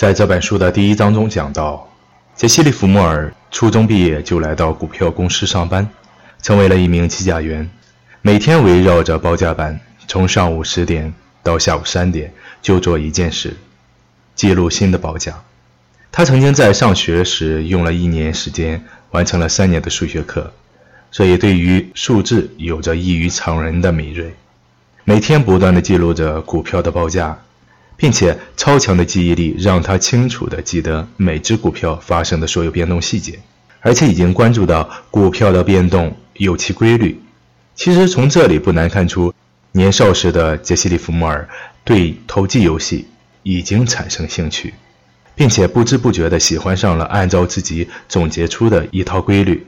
在这本书的第一章中讲到，杰西·利弗莫尔初中毕业就来到股票公司上班，成为了一名计价员，每天围绕着报价板，从上午十点到下午三点就做一件事，记录新的报价。他曾经在上学时用了一年时间完成了三年的数学课，所以对于数字有着异于常人的敏锐，每天不断地记录着股票的报价。并且超强的记忆力让他清楚地记得每只股票发生的所有变动细节，而且已经关注到股票的变动有其规律。其实从这里不难看出，年少时的杰西·利弗莫尔对投机游戏已经产生兴趣，并且不知不觉地喜欢上了按照自己总结出的一套规律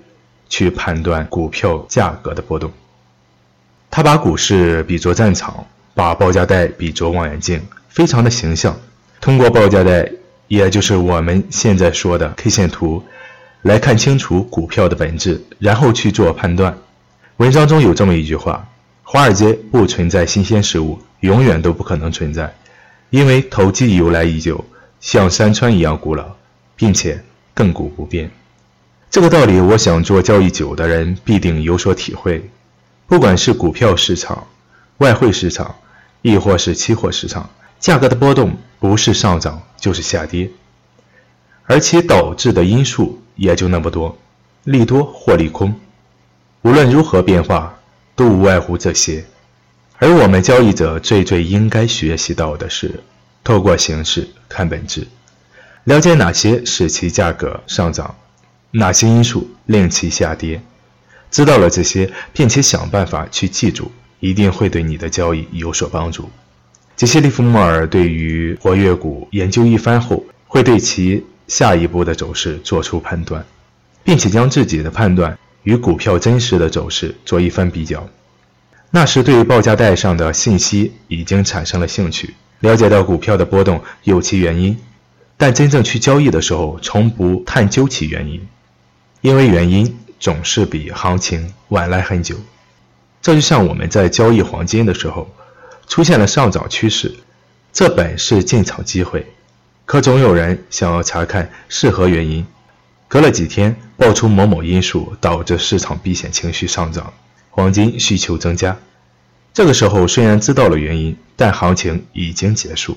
去判断股票价格的波动。他把股市比作战场，把报价带比作望远镜。非常的形象，通过报价带，也就是我们现在说的 K 线图，来看清楚股票的本质，然后去做判断。文章中有这么一句话：华尔街不存在新鲜事物，永远都不可能存在，因为投机由来已久，像山川一样古老，并且亘古不变。这个道理，我想做交易久的人必定有所体会。不管是股票市场、外汇市场，亦或是期货市场。价格的波动不是上涨就是下跌，而其导致的因素也就那么多，利多或利空，无论如何变化，都无外乎这些。而我们交易者最最应该学习到的是，透过形式看本质，了解哪些使其价格上涨，哪些因素令其下跌。知道了这些，并且想办法去记住，一定会对你的交易有所帮助。杰西·利弗莫尔对于活跃股研究一番后，会对其下一步的走势做出判断，并且将自己的判断与股票真实的走势做一番比较。那时，对于报价带上的信息已经产生了兴趣，了解到股票的波动有其原因，但真正去交易的时候，从不探究其原因，因为原因总是比行情晚来很久。这就像我们在交易黄金的时候。出现了上涨趋势，这本是进场机会，可总有人想要查看是何原因。隔了几天，爆出某某因素导致市场避险情绪上涨，黄金需求增加。这个时候虽然知道了原因，但行情已经结束。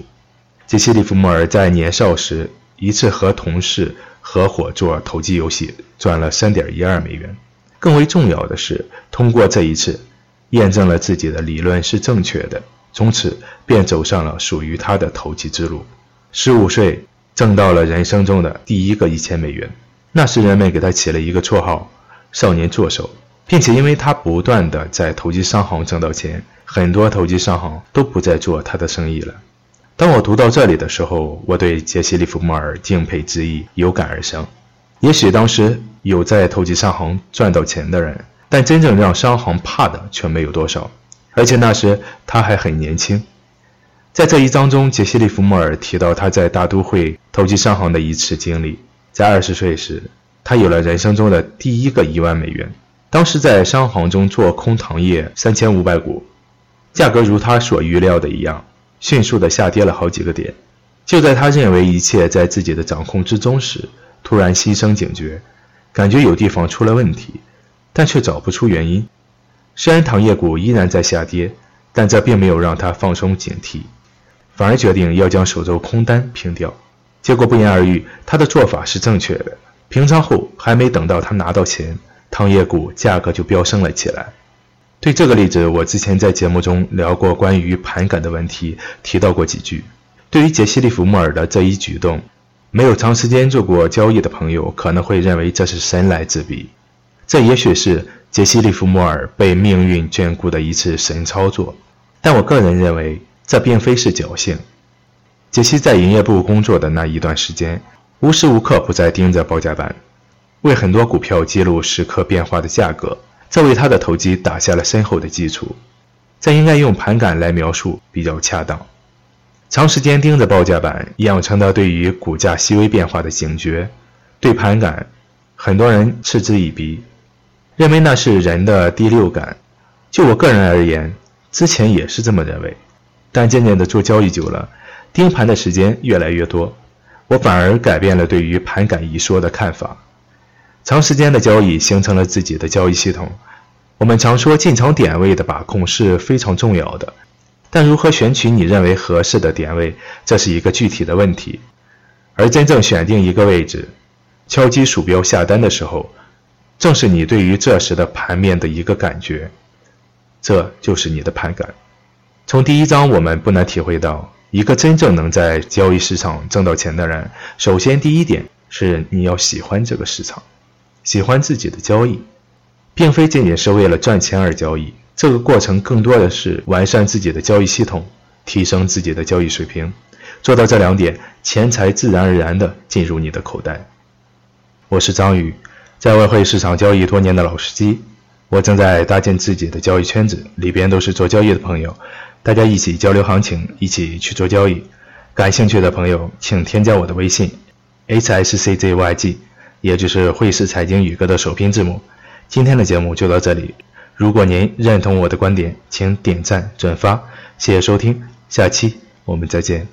杰西·利弗莫尔在年少时一次和同事合伙做投机游戏，赚了三点一二美元。更为重要的是，通过这一次，验证了自己的理论是正确的。从此便走上了属于他的投机之路。十五岁挣到了人生中的第一个一千美元，那时人们给他起了一个绰号“少年作手”，并且因为他不断的在投机商行挣到钱，很多投机商行都不再做他的生意了。当我读到这里的时候，我对杰西·利弗莫尔敬佩之意有感而生。也许当时有在投机商行赚到钱的人，但真正让商行怕的却没有多少。而且那时他还很年轻，在这一章中，杰西·利弗莫尔提到他在大都会投机商行的一次经历。在二十岁时，他有了人生中的第一个一万美元。当时在商行中做空糖业三千五百股，价格如他所预料的一样，迅速的下跌了好几个点。就在他认为一切在自己的掌控之中时，突然心生警觉，感觉有地方出了问题，但却找不出原因。虽然糖业股依然在下跌，但这并没有让他放松警惕，反而决定要将手中空单平掉。结果不言而喻，他的做法是正确的。平仓后还没等到他拿到钱，糖业股价格就飙升了起来。对这个例子，我之前在节目中聊过关于盘感的问题，提到过几句。对于杰西·利弗莫尔的这一举动，没有长时间做过交易的朋友可能会认为这是神来之笔，这也许是。杰西·利弗莫尔被命运眷顾的一次神操作，但我个人认为这并非是侥幸。杰西在营业部工作的那一段时间，无时无刻不在盯着报价板，为很多股票记录时刻变化的价格，这为他的投机打下了深厚的基础。这应该用盘感来描述比较恰当。长时间盯着报价板，养成的对于股价细微变化的警觉，对盘感，很多人嗤之以鼻。认为那是人的第六感，就我个人而言，之前也是这么认为，但渐渐的做交易久了，盯盘的时间越来越多，我反而改变了对于盘感一说的看法。长时间的交易形成了自己的交易系统。我们常说进场点位的把控是非常重要的，但如何选取你认为合适的点位，这是一个具体的问题。而真正选定一个位置，敲击鼠标下单的时候，正是你对于这时的盘面的一个感觉，这就是你的盘感。从第一章我们不难体会到，一个真正能在交易市场挣到钱的人，首先第一点是你要喜欢这个市场。喜欢自己的交易，并非仅仅是为了赚钱而交易。这个过程更多的是完善自己的交易系统，提升自己的交易水平。做到这两点，钱财自然而然地进入你的口袋。我是张宇，在外汇市场交易多年的老司机。我正在搭建自己的交易圈子，里边都是做交易的朋友，大家一起交流行情，一起去做交易。感兴趣的朋友，请添加我的微信：hsczyg。也就是汇市财经宇哥的首拼字母。今天的节目就到这里。如果您认同我的观点，请点赞转发，谢谢收听，下期我们再见。